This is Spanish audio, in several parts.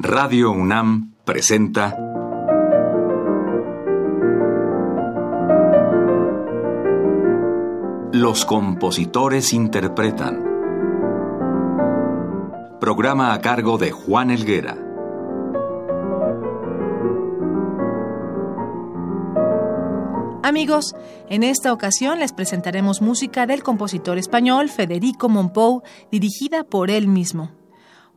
Radio UNAM presenta Los compositores interpretan. Programa a cargo de Juan Elguera. Amigos, en esta ocasión les presentaremos música del compositor español Federico Monpou, dirigida por él mismo.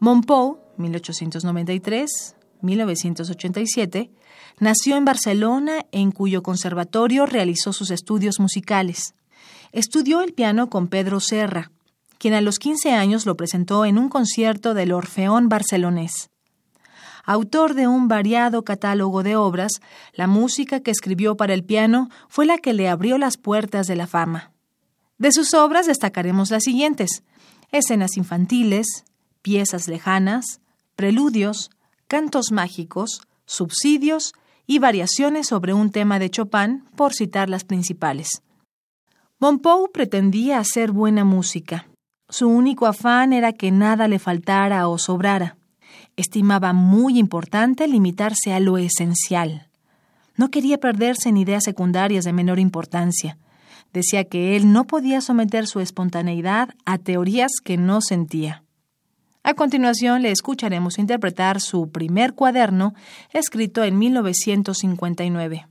Monpou, 1893-1987, nació en Barcelona, en cuyo conservatorio realizó sus estudios musicales. Estudió el piano con Pedro Serra, quien a los 15 años lo presentó en un concierto del Orfeón barcelonés. Autor de un variado catálogo de obras, la música que escribió para el piano fue la que le abrió las puertas de la fama. De sus obras destacaremos las siguientes: escenas infantiles, piezas lejanas, preludios, cantos mágicos, subsidios y variaciones sobre un tema de Chopin, por citar las principales. Monpou pretendía hacer buena música. Su único afán era que nada le faltara o sobrara estimaba muy importante limitarse a lo esencial. No quería perderse en ideas secundarias de menor importancia. Decía que él no podía someter su espontaneidad a teorías que no sentía. A continuación le escucharemos interpretar su primer cuaderno, escrito en 1959.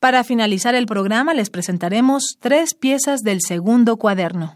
Para finalizar el programa les presentaremos tres piezas del segundo cuaderno.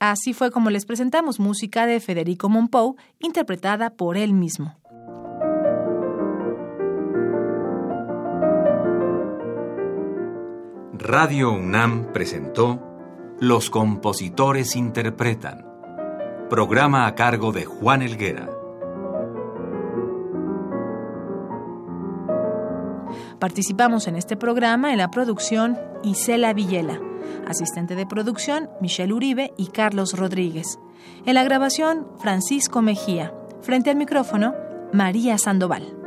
Así fue como les presentamos música de Federico Monpou, interpretada por él mismo. Radio UNAM presentó Los compositores interpretan, programa a cargo de Juan Elguera. Participamos en este programa en la producción Isela Villela, asistente de producción Michelle Uribe y Carlos Rodríguez. En la grabación Francisco Mejía. Frente al micrófono María Sandoval.